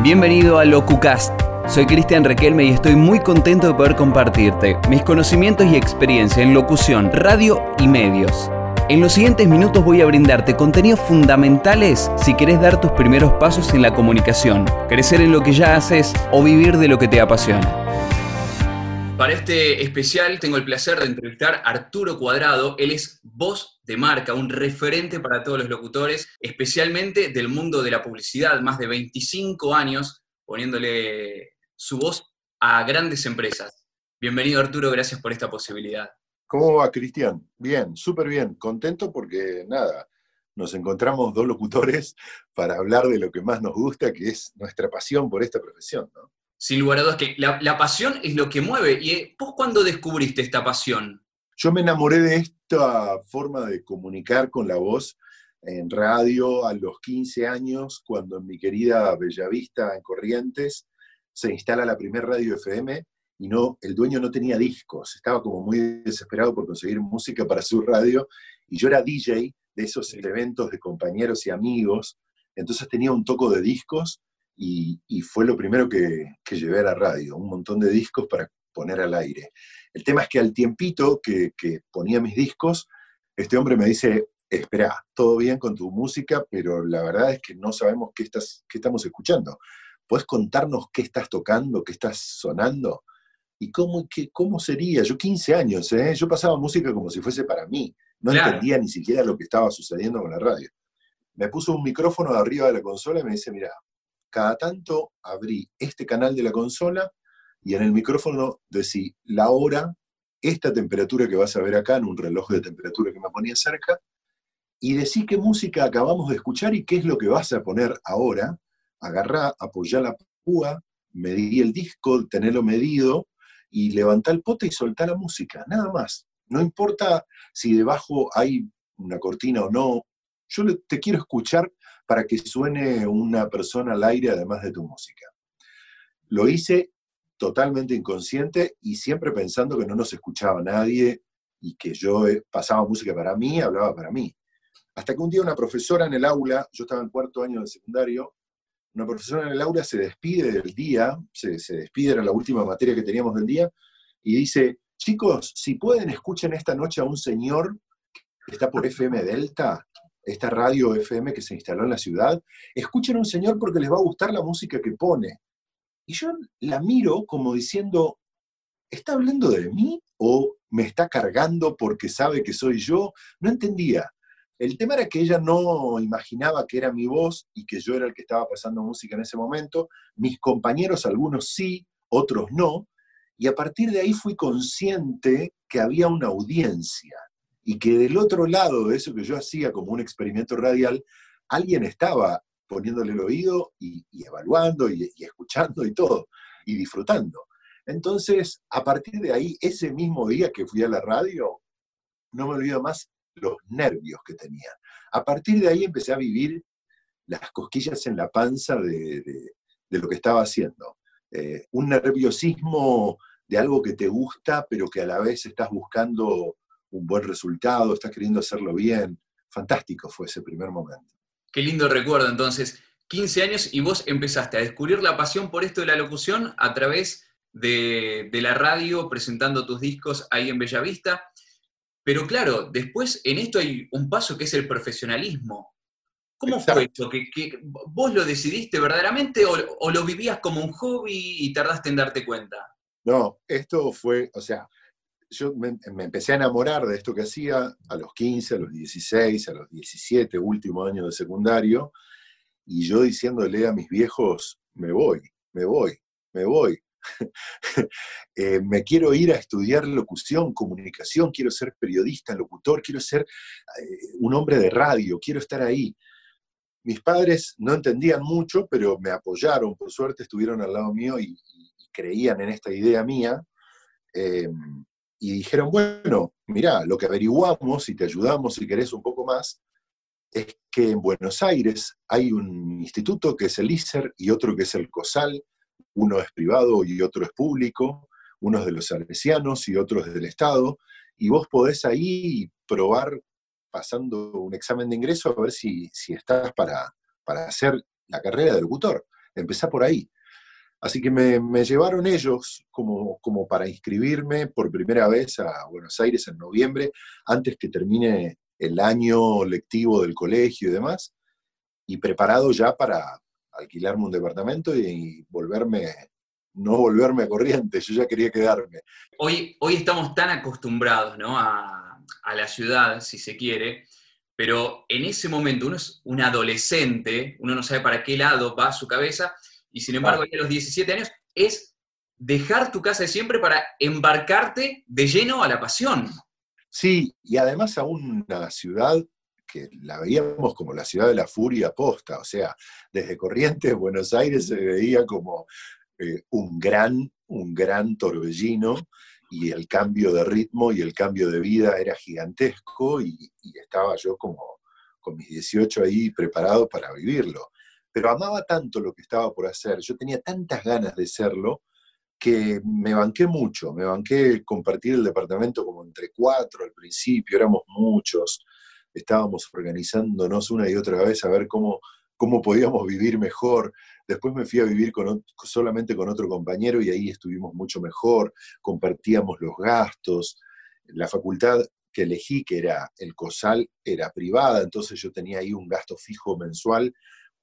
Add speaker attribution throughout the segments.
Speaker 1: Bienvenido a LocuCast. Soy Cristian Requelme y estoy muy contento de poder compartirte mis conocimientos y experiencia en locución, radio y medios. En los siguientes minutos voy a brindarte contenidos fundamentales si querés dar tus primeros pasos en la comunicación, crecer en lo que ya haces o vivir de lo que te apasiona. Para este especial tengo el placer de entrevistar a Arturo Cuadrado. Él es voz de marca, un referente para todos los locutores, especialmente del mundo de la publicidad, más de 25 años poniéndole su voz a grandes empresas. Bienvenido Arturo, gracias por esta posibilidad.
Speaker 2: ¿Cómo va, Cristian? Bien, súper bien. Contento porque, nada, nos encontramos dos locutores para hablar de lo que más nos gusta, que es nuestra pasión por esta profesión, ¿no?
Speaker 1: sin lugar a dudas, que la, pasión es lo que mueve. ¿Y eh, vos cuándo descubriste esta pasión?
Speaker 2: Yo me enamoré de esta forma de comunicar con la voz en radio a los 15 años, cuando en mi querida Bellavista, en Corrientes, se instala la primera radio FM y no, el dueño no tenía discos, estaba como muy desesperado por conseguir música para su radio, y yo era DJ de esos eventos de compañeros y amigos, entonces tenía un toco de discos y, fue lo primero que, llevé a la radio, un montón de discos para poner al aire. El tema es que al tiempito que, ponía mis discos, este hombre me dice, espera, todo bien con tu música, pero la verdad es que no sabemos qué, estás, qué estamos escuchando. ¿Puedes contarnos qué estás tocando, qué estás sonando? ¿Y cómo, qué, cómo sería? Yo 15 años, ¿eh? yo pasaba música como si fuese para mí. No entendía ni siquiera lo que estaba sucediendo con la radio. Me puso un micrófono arriba de la consola y me dice, mira, cada tanto abrí este canal de la consola y en el micrófono decí la hora, esta temperatura que vas a ver acá en un reloj de temperatura que me ponía cerca, y decí qué música acabamos de escuchar y qué es lo que vas a poner ahora. Agarrá, apoyá la púa, medí el disco, tenerlo medido, y levantá el pote y soltá la música, nada más. No importa si debajo hay una cortina o no, yo te quiero escuchar para que suene una persona al aire además de tu música. Lo hice totalmente inconsciente y siempre pensando que no nos escuchaba nadie y que yo eh, pasaba música para mí, hablaba para mí. Hasta que un día una profesora en el aula, yo estaba en cuarto año de secundario, una profesora en el aula se despide del día, se, se despide, era la última materia que teníamos del día, y dice, chicos, si pueden, escuchen esta noche a un señor que está por FM Delta, esta radio FM que se instaló en la ciudad, escuchen a un señor porque les va a gustar la música que pone. Y yo la miro como diciendo, ¿está hablando de mí o me está cargando porque sabe que soy yo? No entendía. El tema era que ella no imaginaba que era mi voz y que yo era el que estaba pasando música en ese momento. Mis compañeros, algunos sí, otros no. Y a partir de ahí fui consciente que había una audiencia y que del otro lado de eso que yo hacía como un experimento radial, alguien estaba poniéndole el oído y, evaluando y, escuchando y todo, y disfrutando. Entonces, a partir de ahí, ese mismo día que fui a la radio, no me olvido más los nervios que tenía. A partir de ahí empecé a vivir las cosquillas en la panza de, lo que estaba haciendo. Eh, un nerviosismo de algo que te gusta, pero que a la vez estás buscando un buen resultado, estás queriendo hacerlo bien. Fantástico fue ese primer momento.
Speaker 1: Qué lindo recuerdo entonces. 15 años y vos empezaste a descubrir la pasión por esto de la locución a través de, la radio, presentando tus discos ahí en Bellavista. Pero claro, después en esto hay un paso que es el profesionalismo. ¿Cómo fue esto? ¿Que, vos lo decidiste verdaderamente o, o, lo vivías como un hobby y tardaste en darte cuenta?
Speaker 2: No, esto fue, o sea, yo me, empecé a enamorar de esto que hacía a los 15, a los 16, a los 17, último año de secundario, y yo diciéndole a mis viejos, me voy, me voy, me voy. Eh, me quiero ir a estudiar locución, comunicación, quiero ser periodista, locutor, quiero ser eh, un hombre de radio, quiero estar ahí. Mis padres no entendían mucho, pero me apoyaron, por suerte estuvieron al lado mío y, creían en esta idea mía. Em, y dijeron, bueno, mira, lo que averiguamos, si te ayudamos, si querés un poco más, es que en Buenos Aires hay un instituto que es el ISER y otro que es el COSAL, uno es privado y otro es público, uno es de los salesianos y otro es del Estado, y vos podés ahí probar pasando un examen de ingreso a ver si, si estás para, para hacer la carrera de locutor. empezá por ahí. Así que me, llevaron ellos como, como, para inscribirme por primera vez a Buenos Aires en noviembre, antes que termine el año lectivo del colegio y demás, y preparado ya para alquilarme un departamento y, volverme, no volverme a corriente, yo ya quería quedarme.
Speaker 1: Hoy, hoy estamos tan acostumbrados a, a la ciudad, si se quiere, pero en ese momento uno es un adolescente, uno no sabe para qué lado va su cabeza, y sin embargo, a los 17 años es dejar tu casa de siempre para embarcarte de lleno a la pasión.
Speaker 2: Sí, y además a una ciudad que la veíamos como la ciudad de la furia posta, o sea, desde Corrientes, Buenos Aires se veía como eh, un, gran, un gran torbellino y el cambio de ritmo y el cambio de vida era gigantesco y, y estaba yo como con mis 18 ahí preparado para vivirlo pero amaba tanto lo que estaba por hacer, yo tenía tantas ganas de serlo, que me banqué mucho, me banqué compartir el departamento como entre cuatro al principio, éramos muchos, estábamos organizándonos una y otra vez a ver cómo, cómo podíamos vivir mejor. Después me fui a vivir con, solamente con otro compañero y ahí estuvimos mucho mejor, compartíamos los gastos. La facultad que elegí, que era el COSAL, era privada, entonces yo tenía ahí un gasto fijo mensual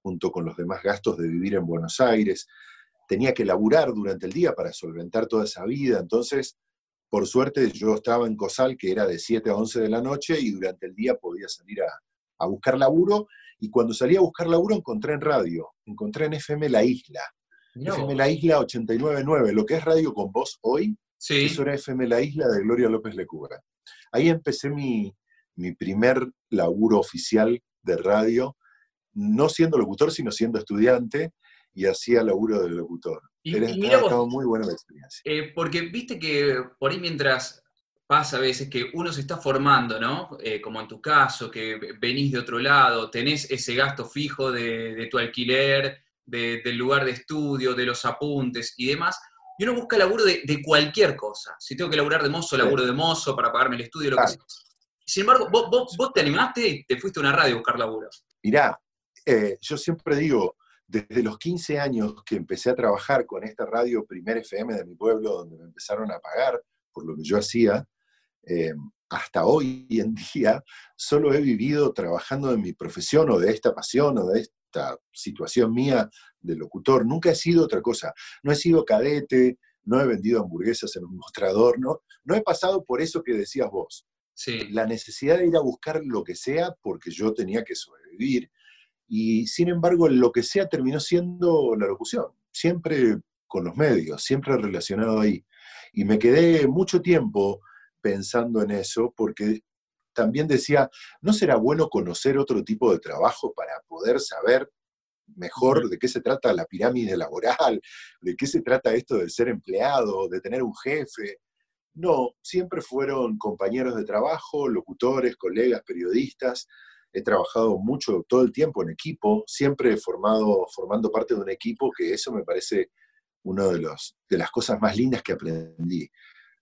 Speaker 2: junto con los demás gastos de vivir en Buenos Aires. Tenía que laburar durante el día para solventar toda esa vida, entonces, por suerte, yo estaba en Cosal, que era de 7 a 11 de la noche, y durante el día podía salir a, buscar laburo, y cuando salí a buscar laburo encontré en radio, encontré en FM La Isla, FM La Isla 899, lo que es radio con voz hoy, sí. eso era FM La Isla de Gloria López Lecubra. Ahí empecé mi, mi primer laburo oficial de radio, no siendo locutor, sino siendo estudiante, y hacía laburo de locutor.
Speaker 1: Y, mira muy buena la experiencia. Eh, porque viste que por ahí mientras pasa a veces que uno se está formando, ¿no? Eh, como en tu caso, que venís de otro lado, tenés ese gasto fijo de, tu alquiler, del lugar de estudio, de los apuntes y demás, y uno busca laburo de, cualquier cosa. Si tengo que laburar de mozo, laburo de mozo para pagarme el estudio, lo que sea. Sin embargo, vos, vos, te animaste y te fuiste a una radio a buscar laburo.
Speaker 2: Mirá, eh, yo siempre digo, desde los 15 años que empecé a trabajar con esta radio Primer FM de mi pueblo, donde me empezaron a pagar por lo que yo hacía, eh, hasta hoy en día solo he vivido trabajando en mi profesión o de esta pasión o de esta situación mía de locutor. Nunca he sido otra cosa. No he sido cadete, no he vendido hamburguesas en un mostrador, no, no he pasado por eso que decías vos. Sí. La necesidad de ir a buscar lo que sea porque yo tenía que sobrevivir y sin embargo, lo que sea terminó siendo la locución, siempre con los medios, siempre relacionado ahí. Y me quedé mucho tiempo pensando en eso porque también decía, ¿no será bueno conocer otro tipo de trabajo para poder saber mejor de qué se trata la pirámide laboral, de qué se trata esto de ser empleado, de tener un jefe? No, siempre fueron compañeros de trabajo, locutores, colegas, periodistas, he trabajado mucho todo el tiempo en equipo, siempre formado, formando parte de un equipo, que eso me parece una de, de las cosas más lindas que aprendí,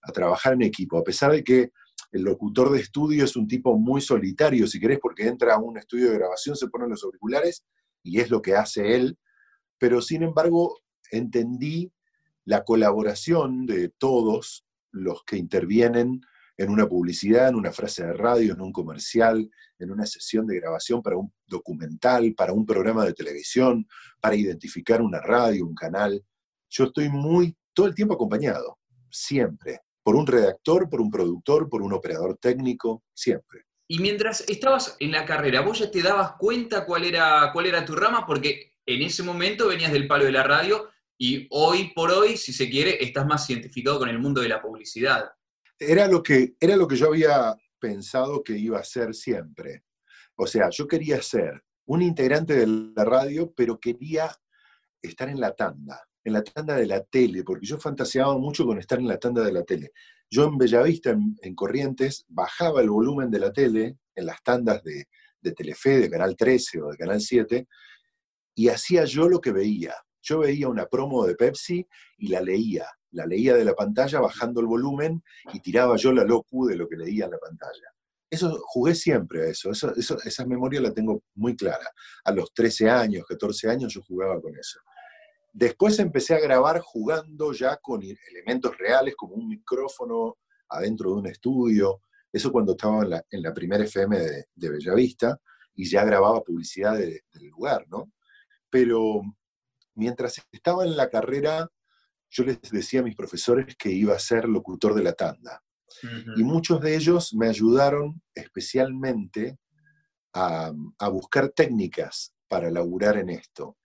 Speaker 2: a trabajar en equipo, a pesar de que el locutor de estudio es un tipo muy solitario, si querés, porque entra a un estudio de grabación, se ponen los auriculares y es lo que hace él, pero sin embargo entendí la colaboración de todos los que intervienen en una publicidad, en una frase de radio, en un comercial, en una sesión de grabación para un documental, para un programa de televisión, para identificar una radio, un canal. Yo estoy muy, todo el tiempo acompañado, siempre, por un redactor, por un productor, por un operador técnico, siempre.
Speaker 1: Y mientras estabas en la carrera, ¿vos ya te dabas cuenta cuál era, cuál era tu rama? Porque en ese momento venías del palo de la radio y hoy por hoy, si se quiere, estás más identificado con el mundo de la publicidad
Speaker 2: era lo que, era lo que yo había pensado que iba a ser siempre. O sea, yo quería ser un integrante de la radio, pero quería estar en la tanda, en la tanda de la tele, porque yo fantaseaba mucho con estar en la tanda de la tele. Yo en Bellavista, en, Corrientes, bajaba el volumen de la tele en las tandas de, de Telefe, de Canal 13 o de Canal 7, y hacía yo lo que veía. Yo veía una promo de Pepsi y la leía la leía de la pantalla bajando el volumen y tiraba yo la locu de lo que leía en la pantalla. Eso jugué siempre a eso, esa memoria la tengo muy clara. A los 13 años, 14 años yo jugaba con eso. Después empecé a grabar jugando ya con elementos reales, como un micrófono adentro de un estudio. Eso cuando estaba en la, primera FM de, Bellavista y ya grababa publicidad del lugar, ¿no? Pero mientras estaba en la carrera, yo les decía a mis profesores que iba a ser locutor de la tanda. Y muchos de ellos me ayudaron especialmente a, buscar técnicas para laburar en esto.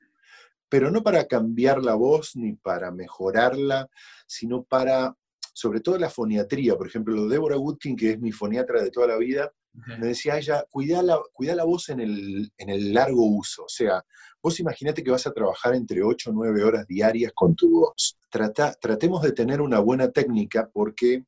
Speaker 2: Pero no para cambiar la voz ni para mejorarla, sino para, sobre todo la foniatría. Por ejemplo, Deborah Woodkin, que es mi foniatra de toda la vida, me decía ella, cuida la, la voz en el, en el largo uso. O sea, vos imaginate que vas a trabajar entre 8 o 9 horas diarias con tu voz. Trata, tratemos de tener una buena técnica porque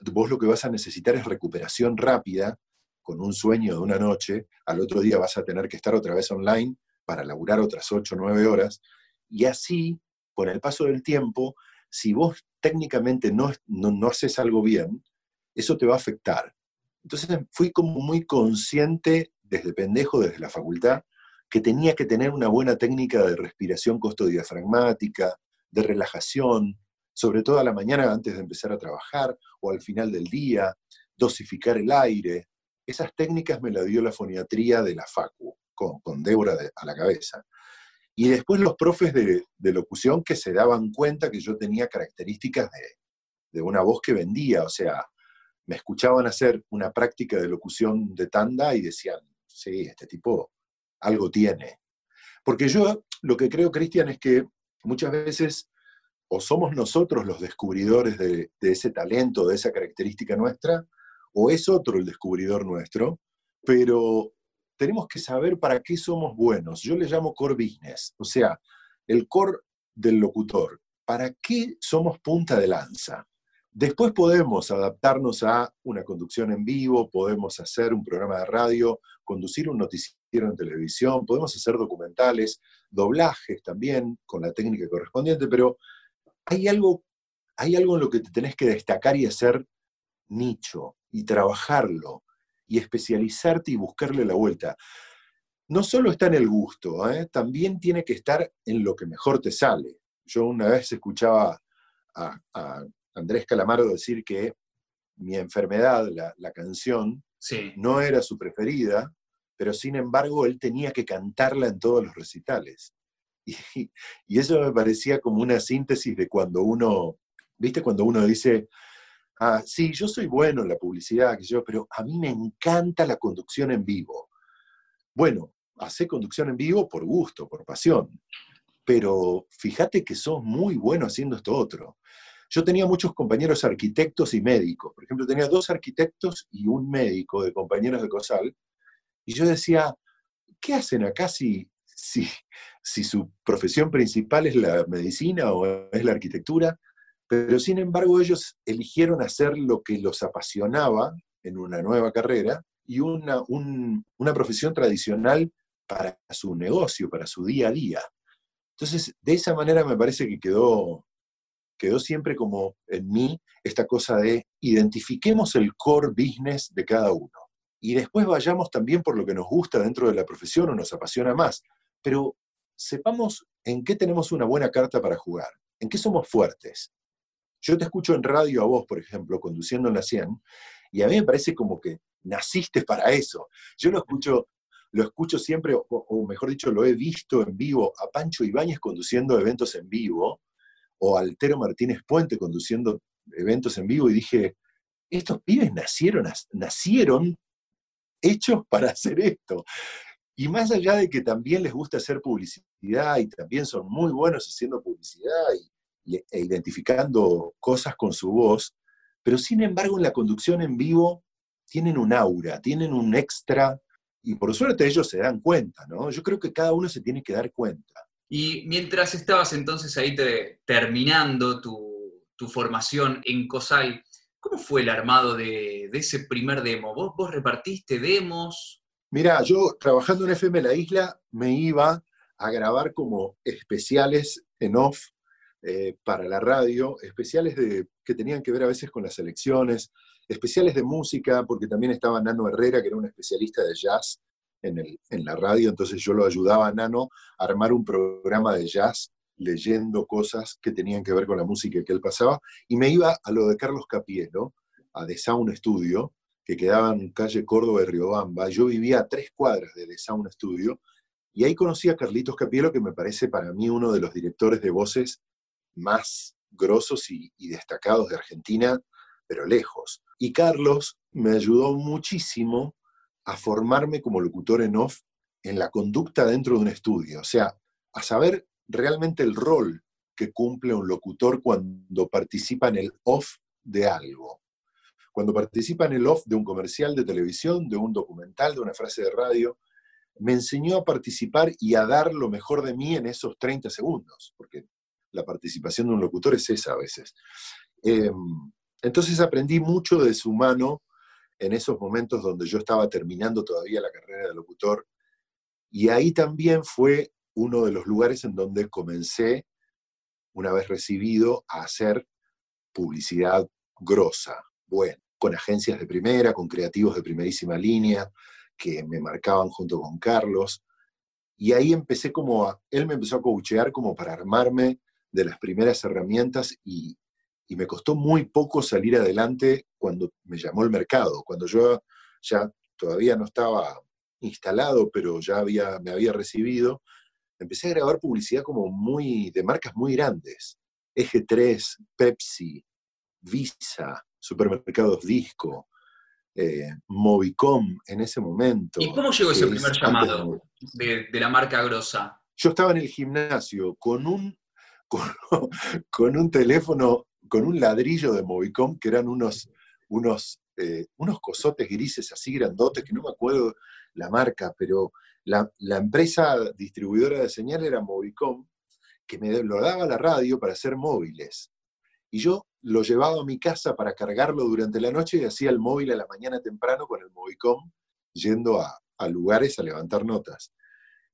Speaker 2: vos lo que vas a necesitar es recuperación rápida, con un sueño de una noche, al otro día vas a tener que estar otra vez online para laburar otras 8 o 9 horas, y así, con el paso del tiempo, si vos técnicamente no, no, haces algo bien, eso te va a afectar. Entonces fui como muy consciente desde pendejo, desde la facultad, que tenía que tener una buena técnica de respiración costodiafragmática, de relajación, sobre todo a la mañana antes de empezar a trabajar o al final del día, dosificar el aire. Esas técnicas me las dio la foniatría de la FACU, con, con Débora a la cabeza. Y después los profes de, locución que se daban cuenta que yo tenía características de, de una voz que vendía, o sea, me escuchaban hacer una práctica de locución de tanda y decían, sí, este tipo algo tiene. Porque yo lo que creo, Cristian, es que muchas veces o somos nosotros los descubridores de, ese talento, de esa característica nuestra, o es otro el descubridor nuestro, pero tenemos que saber para qué somos buenos. Yo le llamo core business, o sea, el core del locutor. ¿Para qué somos punta de lanza? Después podemos adaptarnos a una conducción en vivo, podemos hacer un programa de radio, conducir un noticiero en televisión, podemos hacer documentales, doblajes también con la técnica correspondiente, pero hay algo, hay algo en lo que te tenés que destacar y hacer nicho y trabajarlo y especializarte y buscarle la vuelta. No solo está en el gusto, ¿eh? también tiene que estar en lo que mejor te sale. Yo una vez escuchaba a, Andrés Calamaro decir que mi enfermedad, la, canción, no era su preferida, pero sin embargo él tenía que cantarla en todos los recitales. Y, eso me parecía como una síntesis de cuando uno, ¿viste? Cuando uno dice, ah, sí, yo soy bueno en la publicidad, que yo, pero a mí me encanta la conducción en vivo. Bueno, hace conducción en vivo por gusto, por pasión, pero fíjate que sos muy bueno haciendo esto otro. Yo tenía muchos compañeros arquitectos y médicos. Por ejemplo, tenía dos arquitectos y un médico de compañeros de COSAL. Y yo decía, ¿qué hacen acá si, si, si su profesión principal es la medicina o es la arquitectura, pero sin embargo ellos eligieron hacer lo que los apasionaba en una nueva carrera y una, una profesión tradicional para su negocio, para su día a día. Entonces, de esa manera me parece que quedó, quedó siempre como en mí esta cosa de identifiquemos el core business de cada uno y después vayamos también por lo que nos gusta dentro de la profesión o nos apasiona más. Pero sepamos en qué tenemos una buena carta para jugar, en qué somos fuertes. Yo te escucho en radio a vos, por ejemplo, conduciendo en la 100, y a mí me parece como que naciste para eso. Yo lo escucho, lo escucho siempre, o, mejor dicho, lo he visto en vivo a Pancho Ibáñez conduciendo eventos en vivo, o Altero Martínez Puente conduciendo eventos en vivo, y dije, estos pibes nacieron, nacieron hechos para hacer esto. Y más allá de que también les gusta hacer publicidad y también son muy buenos haciendo publicidad y, e identificando cosas con su voz, pero sin embargo en la conducción en vivo tienen un aura, tienen un extra, y por suerte ellos se dan cuenta, ¿no? Yo creo que cada uno se tiene que dar cuenta.
Speaker 1: Y mientras estabas entonces ahí terminando tu, formación en COSAL, ¿cómo fue el armado de, ese primer demo? ¿Vos, ¿Vos repartiste demos?
Speaker 2: Mira, yo trabajando en FM La Isla me iba a grabar como especiales en off eh, para la radio, especiales de, que tenían que ver a veces con las elecciones, especiales de música, porque también estaba Nano Herrera, que era un especialista de jazz en, la radio, entonces yo lo ayudaba a Nano a armar un programa de jazz leyendo cosas que tenían que ver con la música que él pasaba, y me iba a lo de Carlos Capielo, a The Sound Studio, que quedaba en calle Córdoba de Riobamba. Yo vivía a tres cuadras de The Sound Studio, y ahí conocí a Carlitos Capielo, que me parece para mí uno de los directores de voces más grosos y destacados de Argentina, pero lejos. Y Carlos me ayudó muchísimo a formarme como locutor en off en la conducta dentro de un estudio, o sea, a saber realmente el rol que cumple un locutor cuando participa en el off de algo. Cuando participa en el off de un comercial de televisión, de un documental, de una frase de radio, me enseñó a participar y a dar lo mejor de mí en esos 30 segundos, porque la participación de un locutor es esa a veces. Em, entonces aprendí mucho de su mano en esos momentos donde yo estaba terminando todavía la carrera de locutor. Y ahí también fue uno de los lugares en donde comencé, una vez recibido, a hacer publicidad grosa, bueno, con agencias de primera, con creativos de primerísima línea, que me marcaban junto con Carlos. Y ahí empecé como a, él me empezó a coachear como para armarme de las primeras herramientas y, y me costó muy poco salir adelante cuando me llamó el mercado, cuando yo ya todavía no estaba instalado, pero ya había, me había recibido, empecé a grabar publicidad como muy, de marcas muy grandes. Eje 3, Pepsi, Visa, Supermercados Disco, eh, Movicom en ese momento.
Speaker 1: ¿Y cómo llegó ese primer llamado de, la marca Grosa?
Speaker 2: Yo estaba en el gimnasio con un, con un teléfono con un ladrillo de Movicom, que eran unos, unos, eh, unos cosotes grises así grandotes, que no me acuerdo la marca, pero la, empresa distribuidora de señal era Movicom, que me lo daba la radio para hacer móviles. Y yo lo llevaba a mi casa para cargarlo durante la noche y hacía el móvil a la mañana temprano con el Movicom, yendo a, a lugares a levantar notas.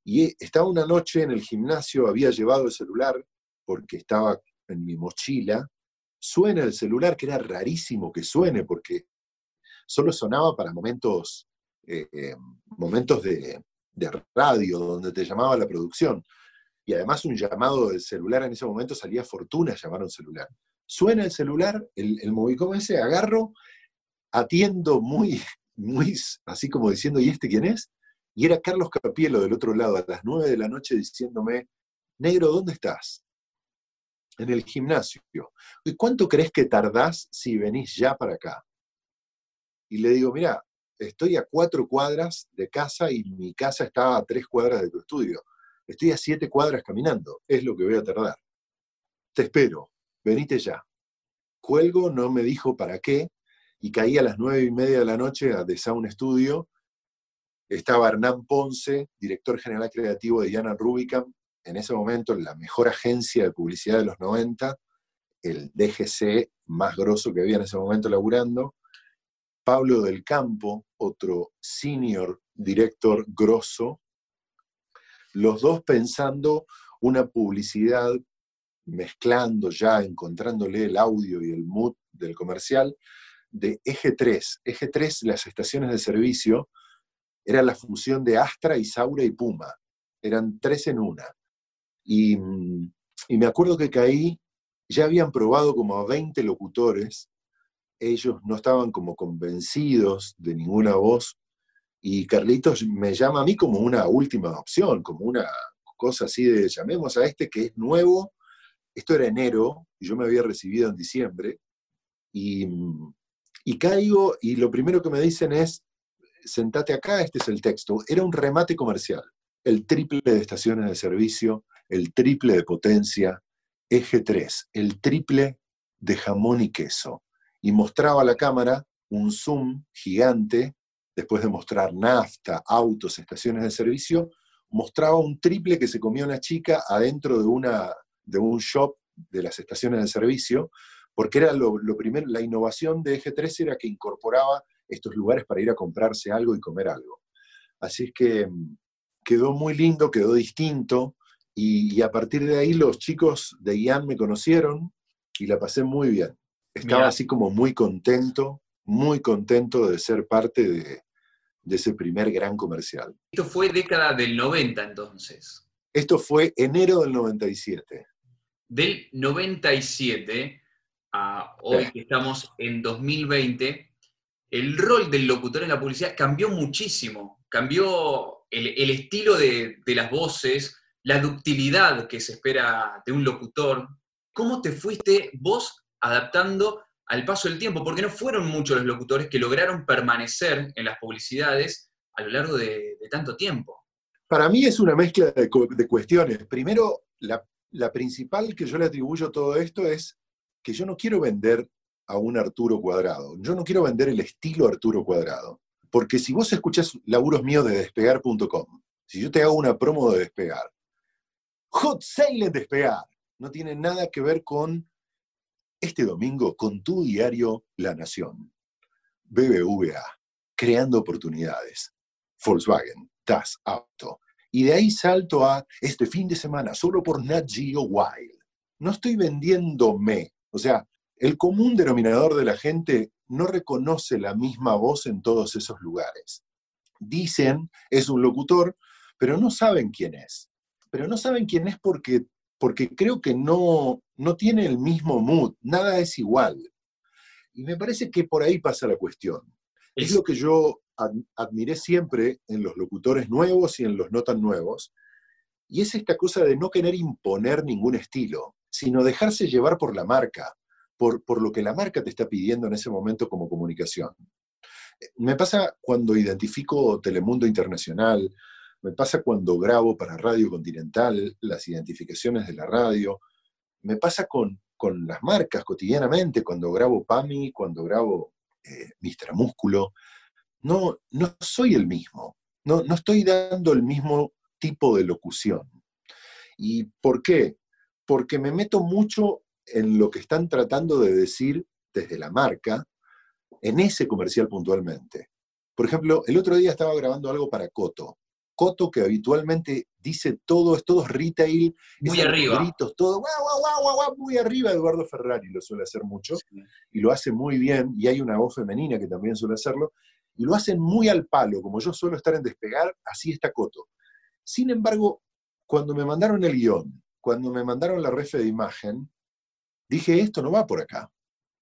Speaker 2: Y estaba una noche en el gimnasio, había llevado el celular porque estaba en mi mochila, suena el celular, que era rarísimo que suene, porque solo sonaba para momentos, eh, eh, momentos de, radio, donde te llamaba la producción. Y además un llamado del celular en ese momento salía fortuna llamar a un celular. Suena el celular, el, el Movicom ese, agarro, atiendo muy, muy, así como diciendo, ¿y este quién es? Y era Carlos Capielo del otro lado, a las nueve de la noche, diciéndome, negro, ¿dónde estás? En el gimnasio. ¿Y cuánto crees que tardás si venís ya para acá? Y le digo, mira, estoy a cuatro cuadras de casa y mi casa está a tres cuadras de tu estudio. Estoy a siete cuadras caminando, es lo que voy a tardar. Te espero, venite ya. Cuelgo, no me dijo para qué, y caí a las nueve y media de la noche a The Sound Studio. Estaba Hernán Ponce, director general creativo de Diana Rubicam, en ese momento la mejor agencia de publicidad de los 90, el DGC más grosso que había en ese momento laburando, Pablo del Campo, otro senior director grosso, los dos pensando una publicidad, mezclando ya, encontrándole el audio y el mood del comercial, de Eje 3. Eje 3, las estaciones de servicio, era la fusión de Astra, Isaura y Puma. Eran tres en una. Y, me acuerdo que caí, ya habían probado como a 20 locutores, ellos no estaban como convencidos de ninguna voz, y Carlitos me llama a mí como una última opción, como una cosa así de llamemos a este que es nuevo. Esto era enero, yo me había recibido en diciembre, y, y caigo, y lo primero que me dicen es, sentate acá, este es el texto. Era un remate comercial, el triple de estaciones de servicio, el triple de potencia, eje 3, el triple de jamón y queso. Y mostraba a la cámara un zoom gigante, después de mostrar nafta, autos, estaciones de servicio, mostraba un triple que se comía una chica adentro de, una, de un shop de las estaciones de servicio, porque era lo, lo primero, la innovación de Eje 3 era que incorporaba estos lugares para ir a comprarse algo y comer algo. Así es que mm, quedó muy lindo, quedó distinto, y, a partir de ahí los chicos de IAN me conocieron y la pasé muy bien. Estaba así como muy contento, muy contento de ser parte de, ese primer gran comercial.
Speaker 1: Esto fue década del 90 entonces.
Speaker 2: Esto fue enero del 97.
Speaker 1: del 97 a hoy que estamos en 2020, el rol del locutor en la publicidad cambió muchísimo. Cambió el, estilo de, de, las voces, la ductilidad que se espera de un locutor. ¿Cómo te fuiste vos adaptando al paso del tiempo? Porque no fueron muchos los locutores que lograron permanecer en las publicidades a lo largo de, tanto tiempo.
Speaker 2: Para mí es una mezcla de, cuestiones. Primero, la, principal que yo le atribuyo a todo esto es que yo no quiero vender a un Arturo Cuadrado. Yo no quiero vender el estilo Arturo Cuadrado. Porque si vos escuchás laburos míos de despegar.com, si yo te hago una promo de despegar, hot sale en despegar, no tiene nada que ver con este domingo con tu diario La Nación. BBVA, creando oportunidades. Volkswagen, Das Auto. Y de ahí salto a este fin de semana, solo por Nat Geo Wild. No estoy vendiéndome. O sea, el común denominador de la gente no reconoce la misma voz en todos esos lugares. Dicen, es un locutor, pero no saben quién es. Pero no saben quién es porque porque creo que no, no tiene el mismo mood, nada es igual. Y me parece que por ahí pasa la cuestión. Es, lo que yo admiré siempre en los locutores nuevos y en los no tan nuevos, y es esta cosa de no querer imponer ningún estilo, sino dejarse llevar por la marca, por, por lo que la marca te está pidiendo en ese momento como comunicación. Me pasa cuando identifico Telemundo Internacional, me pasa cuando grabo para Radio Continental las identificaciones de la radio, me pasa con, las marcas cotidianamente, cuando grabo PAMI, cuando grabo eh, Mr. Músculo, no, no soy el mismo, no, no estoy dando el mismo tipo de locución. ¿Y por qué? Porque me meto mucho en lo que están tratando de decir desde la marca, en ese comercial puntualmente. Por ejemplo, el otro día estaba grabando algo para Coto, Coto, que habitualmente dice todo, es todo retail,
Speaker 1: muy arriba.
Speaker 2: gritos, todo, guau, guau, guau, guau, muy arriba. Eduardo Ferrari lo suele hacer mucho y lo hace muy bien. Y hay una voz femenina que también suele hacerlo. Y lo hacen muy al palo, como yo suelo estar en despegar, así está Coto. Sin embargo, cuando me mandaron el guion, cuando me mandaron la refe de imagen, dije, esto no va por acá.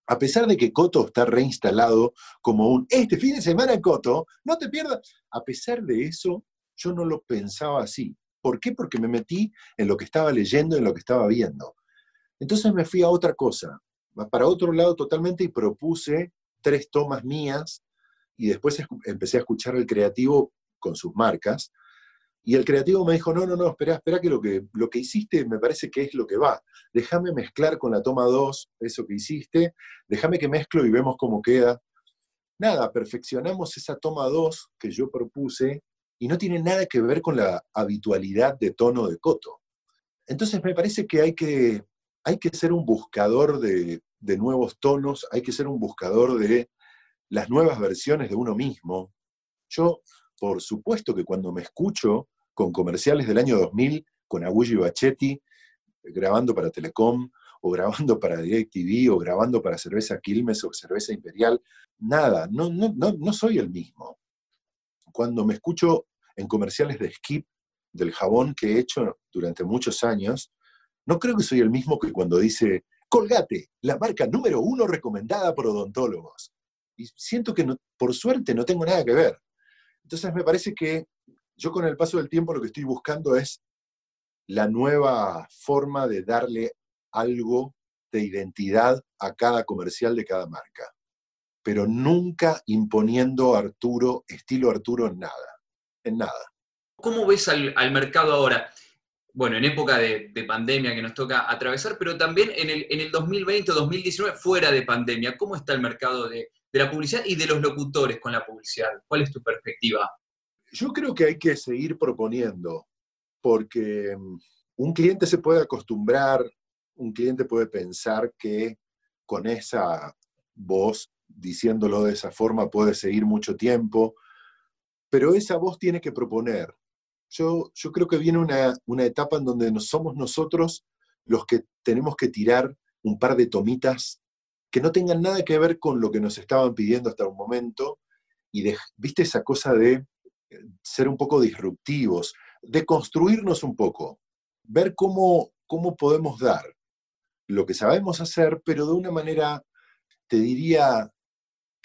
Speaker 2: A pesar de que Coto está reinstalado como un, este fin de semana Coto, no te pierdas. A pesar de eso, yo no lo pensaba así. ¿Por qué? Porque me metí en lo que estaba leyendo, en lo que estaba viendo. Entonces me fui a otra cosa, para otro lado totalmente y propuse tres tomas mías y después empecé a escuchar el creativo con sus marcas. Y el creativo me dijo, no, no, no, espera, espera que lo, que lo que hiciste me parece que es lo que va. Déjame mezclar con la toma 2 eso que hiciste, déjame que mezclo y vemos cómo queda. Nada, perfeccionamos esa toma 2 que yo propuse y no tiene nada que ver con la habitualidad de tono de Coto. Entonces me parece que hay que, hay que ser un buscador de, de nuevos tonos, hay que ser un buscador de las nuevas versiones de uno mismo. Yo, por supuesto que cuando me escucho con comerciales del año 2000, con Agullo y Bachetti, grabando para Telecom, o grabando para DirecTV, o grabando para Cerveza Quilmes o Cerveza Imperial, nada, no, no, no, no soy el mismo cuando me escucho en comerciales de Skip, del jabón que he hecho durante muchos años, no creo que soy el mismo que cuando dice, Colgate, la marca número uno recomendada por odontólogos. Y siento que por suerte no tengo nada que ver. Entonces me parece que yo con el paso del tiempo lo que estoy buscando es la nueva forma de darle algo de identidad a cada comercial de cada marca pero nunca imponiendo Arturo, estilo Arturo en nada, en nada.
Speaker 1: ¿Cómo ves al, mercado ahora? Bueno, en época de, pandemia que nos toca atravesar, pero también en el, en el 2020 2019, fuera de pandemia, ¿cómo está el mercado de, de la publicidad y de los locutores con la publicidad? ¿Cuál es tu perspectiva?
Speaker 2: Yo creo que hay que seguir proponiendo, porque mm, un cliente se puede acostumbrar, un cliente puede pensar que con esa voz diciéndolo de esa forma puede seguir mucho tiempo, pero esa voz tiene que proponer. Yo, yo creo que viene una, una etapa en donde no somos nosotros los que tenemos que tirar un par de tomitas que no tengan nada que ver con lo que nos estaban pidiendo hasta un momento, y de, viste esa cosa de eh, ser un poco disruptivos, de construirnos un poco, ver cómo, cómo podemos dar. lo que sabemos hacer, pero de una manera, te diría,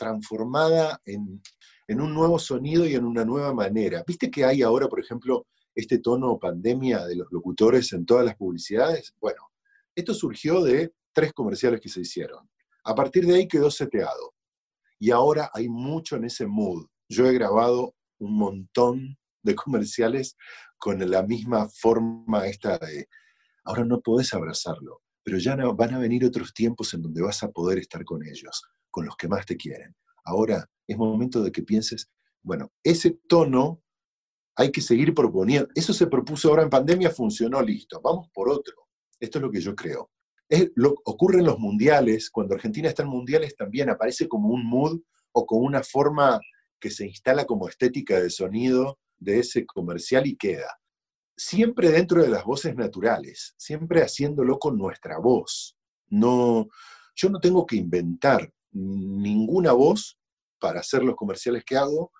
Speaker 2: transformada en, en un nuevo sonido y en una nueva manera. ¿Viste que hay ahora, por ejemplo, este tono pandemia de los locutores en todas las publicidades? Bueno, esto surgió de tres comerciales que se hicieron. A partir de ahí quedó seteado. Y ahora hay mucho en ese mood. Yo he grabado un montón de comerciales con la misma forma esta de, ahora no podés abrazarlo, pero ya van a venir otros tiempos en donde vas a poder estar con ellos, con los que más te quieren. Ahora es momento de que pienses, bueno, ese tono hay que seguir proponiendo. Eso se propuso ahora en pandemia, funcionó, listo. Vamos por otro. Esto es lo que yo creo. Es, lo, ocurre en los mundiales, cuando Argentina está en mundiales también aparece como un mood o como una forma que se instala como estética de sonido de ese comercial y queda. Siempre dentro de las voces naturales, siempre haciéndolo con nuestra voz. No, yo no tengo que inventar ninguna voz para hacer los comerciales que hago.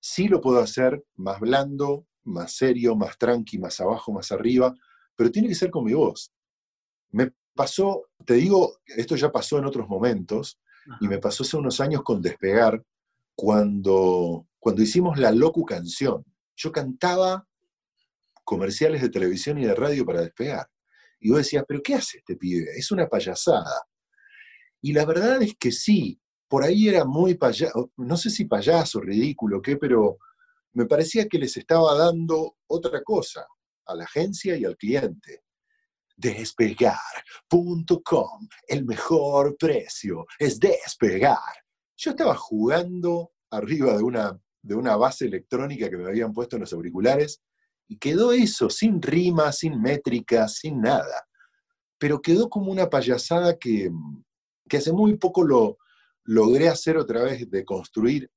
Speaker 2: Sí lo puedo hacer más blando, más serio, más tranqui, más abajo, más arriba, pero tiene que ser con mi voz. Me pasó, te digo, esto ya pasó en otros momentos, y me pasó hace unos años con Despegar, cuando, cuando hicimos la Locu Canción. Yo cantaba comerciales de televisión y de radio para despegar. Y vos decías, pero ¿qué hace este pibe? Es una payasada. Y la verdad es que sí, por ahí era muy payaso, no sé si payaso, ridículo, qué, pero me parecía que les estaba dando otra cosa a la agencia y al cliente. Despegar.com, el mejor precio es despegar. Yo estaba jugando arriba de una de una base electrónica que me habían puesto en los auriculares, y quedó eso, sin rima, sin métrica, sin nada. Pero quedó como una payasada que, que hace muy poco lo logré hacer otra vez, de construir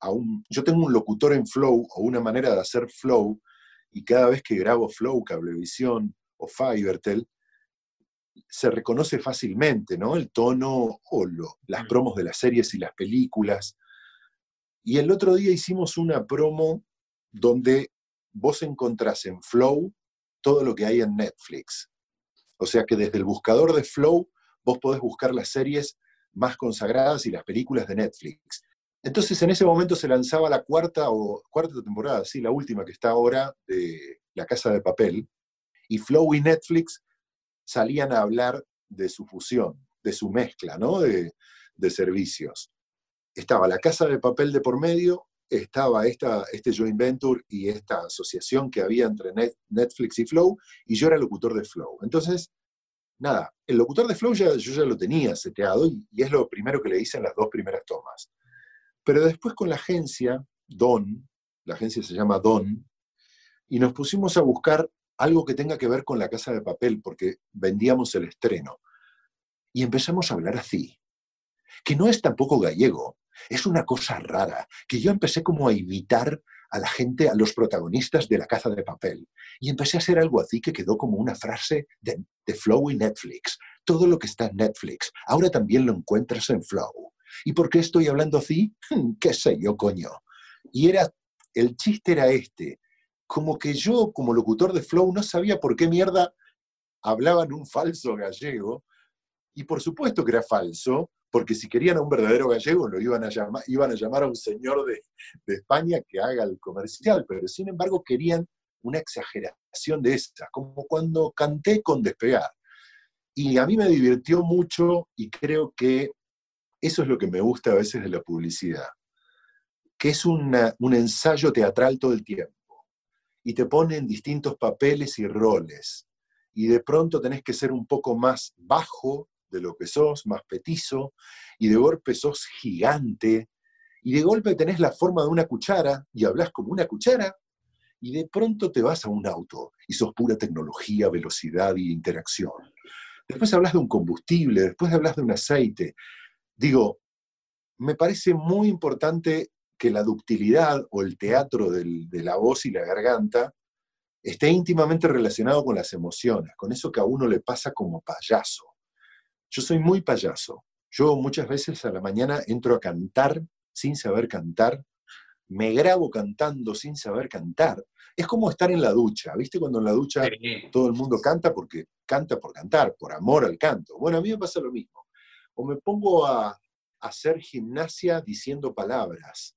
Speaker 2: a un... Yo tengo un locutor en Flow, o una manera de hacer Flow, y cada vez que grabo Flow, Cablevisión o Fivertel, se reconoce fácilmente, ¿no? El tono o las mm. promos de las series y las películas. Y el otro día hicimos una promo donde vos encontrás en Flow todo lo que hay en Netflix. O sea que desde el buscador de Flow vos podés buscar las series más consagradas y las películas de Netflix. Entonces en ese momento se lanzaba la cuarta o cuarta temporada, sí, la última que está ahora de La Casa de Papel, y Flow y Netflix salían a hablar de su fusión, de su mezcla, ¿no? De, de servicios estaba la casa de papel de por medio, estaba esta, este joint venture y esta asociación que había entre Netflix y Flow, y yo era locutor de Flow. Entonces, nada, el locutor de Flow ya, yo ya lo tenía seteado y, y, es lo primero que le hice en las dos primeras tomas. Pero después con la agencia, Don, la agencia se llama Don, y nos pusimos a buscar algo que tenga que ver con la casa de papel, porque vendíamos el estreno. Y empezamos a hablar así, que no es tampoco gallego, es una cosa rara, que yo empecé como a imitar a la gente, a los protagonistas de la caza de papel. Y empecé a hacer algo así que quedó como una frase de, Flow y Netflix. Todo lo que está en Netflix, ahora también lo encuentras en Flow. ¿Y por qué estoy hablando así? Hmm, ¿Qué sé yo, coño? Y era, el chiste era este, como que yo como locutor de Flow no sabía por qué mierda hablaban un falso gallego, y por supuesto que era falso, porque si querían a un verdadero gallego, lo iban a llamar, iban a, llamar a un señor de, España que haga el comercial, pero sin embargo querían una exageración de esa, como cuando canté con despegar. Y a mí me divirtió mucho y creo que eso es lo que me gusta a veces de la publicidad, que es un ensayo teatral todo el tiempo y te ponen distintos papeles y roles. Y de pronto tenés que ser un poco más bajo de lo que sos, más petizo, y de golpe sos gigante, y de golpe tenés la forma de una cuchara y hablas como una cuchara, y de pronto te vas a un auto y sos pura tecnología, velocidad y interacción. Después hablas de un combustible, después hablas de un aceite. Digo, me parece muy importante que la ductilidad o el teatro de la voz y la garganta esté íntimamente relacionado con las emociones, con eso que a uno le pasa como payaso. Yo soy muy payaso. Yo muchas veces a la mañana entro a cantar sin saber cantar, me grabo cantando sin saber cantar. es como estar en la ducha, ¿viste? Cuando en la ducha todo el mundo canta porque canta por cantar, por amor al canto. Bueno, a mí me pasa lo mismo. O me pongo a, hacer gimnasia diciendo palabras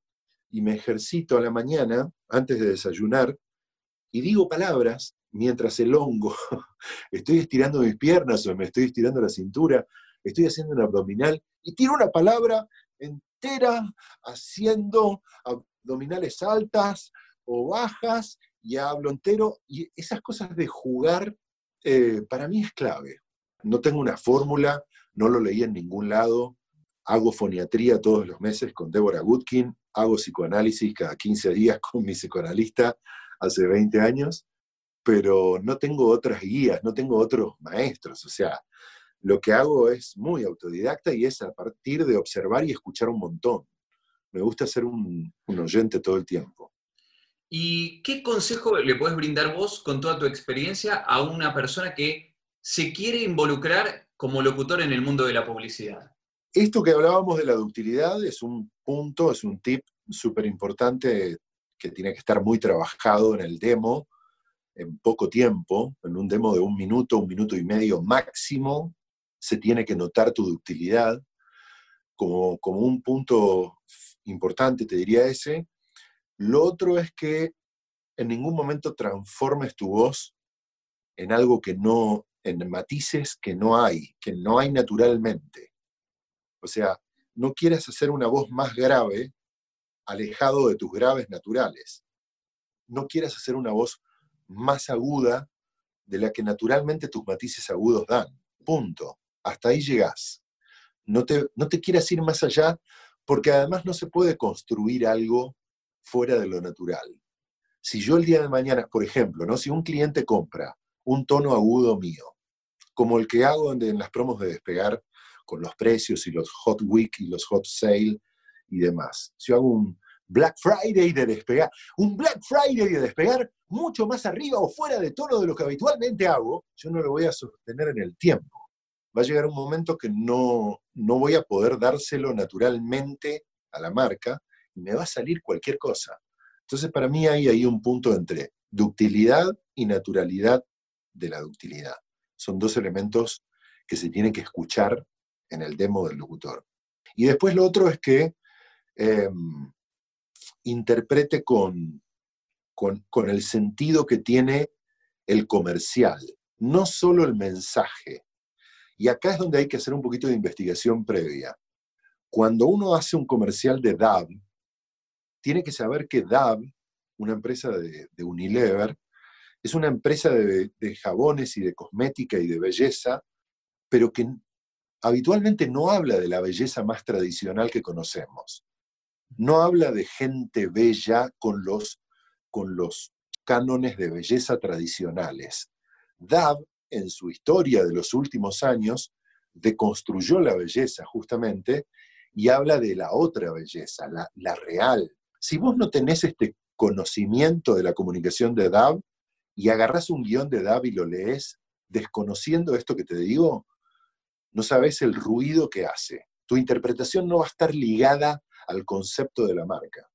Speaker 2: y me ejercito a la mañana antes de desayunar y digo palabras mientras el hongo, estoy estirando mis piernas o me estoy estirando la cintura, estoy haciendo un abdominal y tiro una palabra entera haciendo abdominales altas o bajas y hablo entero. Y esas cosas de jugar eh, para mí es clave. No tengo una fórmula, no lo leí en ningún lado. Hago foniatría todos los meses con Deborah Goodkin, hago psicoanálisis cada 15 días con mi psicoanalista hace 20 años, pero no tengo otras guías, no tengo otros maestros. O sea, lo que hago es muy autodidacta y es a partir de observar y escuchar un montón. Me gusta ser un, oyente todo el tiempo.
Speaker 1: ¿Y qué consejo le puedes brindar vos con toda tu experiencia a una persona que se quiere involucrar como locutor en el mundo de la publicidad?
Speaker 2: Esto que hablábamos de la ductilidad es un punto, es un tip súper importante que tiene que estar muy trabajado en el demo en poco tiempo, en un demo de un minuto, un minuto y medio máximo, se tiene que notar tu ductilidad como, como un punto importante, te diría ese. Lo otro es que en ningún momento transformes tu voz en algo que no, en matices que no hay, que no hay naturalmente. O sea, no quieras hacer una voz más grave alejado de tus graves naturales. No quieras hacer una voz más aguda de la que naturalmente tus matices agudos dan. Punto hasta ahí llegás. No te, no te quieras ir más allá porque además no se puede construir algo fuera de lo natural. Si yo el día de mañana, por ejemplo, ¿no? si un cliente compra un tono agudo mío, como el que hago en, las promos de despegar con los precios y los hot week y los hot sale y demás. Si yo hago un Black Friday de despegar, un Black Friday de despegar mucho más arriba o fuera de tono de lo que habitualmente hago, yo no lo voy a sostener en el tiempo va a llegar un momento que no, no voy a poder dárselo naturalmente a la marca y me va a salir cualquier cosa. Entonces, para mí hay ahí un punto entre ductilidad y naturalidad de la ductilidad. Son dos elementos que se tienen que escuchar en el demo del locutor. Y después lo otro es que em, interprete con, con, el sentido que tiene el comercial, no solo el mensaje, y acá es donde hay que hacer un poquito de investigación previa. Cuando uno hace un comercial de DAB, tiene que saber que DAB, una empresa de, Unilever, es una empresa de, de, jabones y de cosmética y de belleza, pero que habitualmente no habla de la belleza más tradicional que conocemos. No habla de gente bella con los, con los cánones de belleza tradicionales. DAB en su historia de los últimos años, deconstruyó la belleza justamente y habla de la otra belleza, la, real. Si vos no tenés este conocimiento de la comunicación de DAB y agarrás un guion de DAB y lo lees, desconociendo esto que te digo, no sabes el ruido que hace. Tu interpretación no va a estar ligada al concepto de la marca.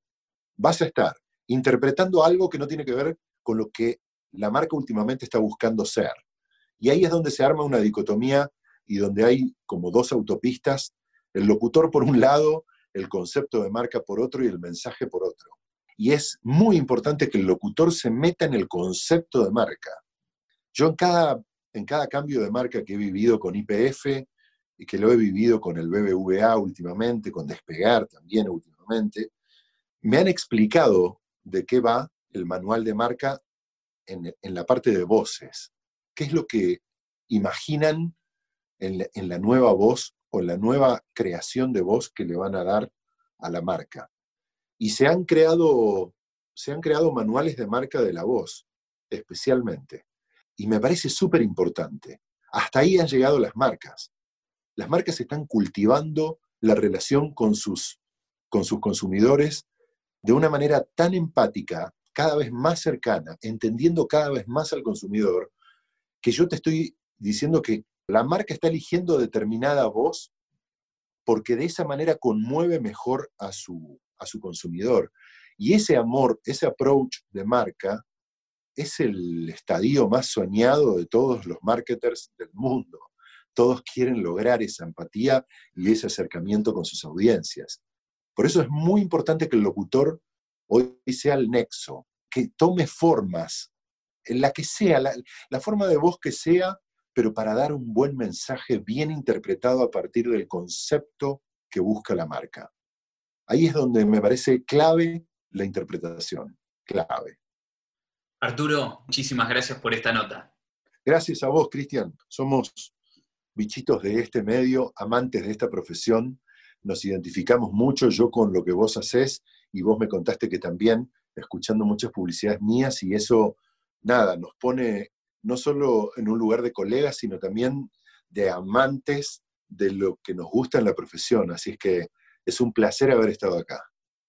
Speaker 2: Vas a estar interpretando algo que no tiene que ver con lo que la marca últimamente está buscando ser. Y ahí es donde se arma una dicotomía y donde hay como dos autopistas, el locutor por un lado, el concepto de marca por otro y el mensaje por otro. Y es muy importante que el locutor se meta en el concepto de marca. Yo en cada, en cada cambio de marca que he vivido con IPF y que lo he vivido con el BBVA últimamente, con Despegar también últimamente, me han explicado de qué va el manual de marca en, en la parte de voces qué es lo que imaginan en la, nueva voz o en la nueva creación de voz que le van a dar a la marca. Y se han creado, se han creado manuales de marca de la voz, especialmente. Y me parece súper importante. Hasta ahí han llegado las marcas. Las marcas están cultivando la relación con sus, con sus consumidores de una manera tan empática, cada vez más cercana, entendiendo cada vez más al consumidor, que yo te estoy diciendo que la marca está eligiendo determinada voz porque de esa manera conmueve mejor a su, a su consumidor. Y ese amor, ese approach de marca, es el estadio más soñado de todos los marketers del mundo. Todos quieren lograr esa empatía y ese acercamiento con sus audiencias. Por eso es muy importante que el locutor hoy sea el nexo, que tome formas, en la que sea, la, la forma de voz que sea, pero para dar un buen mensaje bien interpretado a partir del concepto que busca la marca. Ahí es donde me parece clave la interpretación, clave.
Speaker 1: Arturo, muchísimas gracias por esta nota.
Speaker 2: Gracias a vos, Cristian. Somos bichitos de este medio, amantes de esta profesión. Nos identificamos mucho, yo con lo que vos haces, y vos me contaste que también, escuchando muchas publicidades mías, y eso, nada, nos pone no solo en un lugar de colegas, sino también de amantes de lo que nos gusta en la profesión. Así es que es un placer haber estado acá.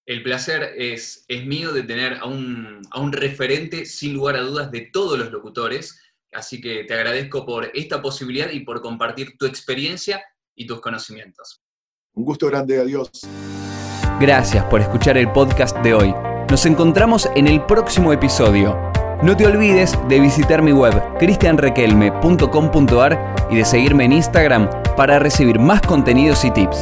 Speaker 1: El placer es, es mío de tener a un, a un referente, sin lugar a dudas, de todos los locutores. Así que te agradezco por esta posibilidad y por compartir tu experiencia y tus conocimientos.
Speaker 2: Un gusto grande, adiós.
Speaker 1: Gracias por escuchar el podcast de hoy. Nos encontramos en el próximo episodio. No te olvides de visitar mi web cristianrequelme.com.ar y de seguirme en Instagram para recibir más contenidos y tips.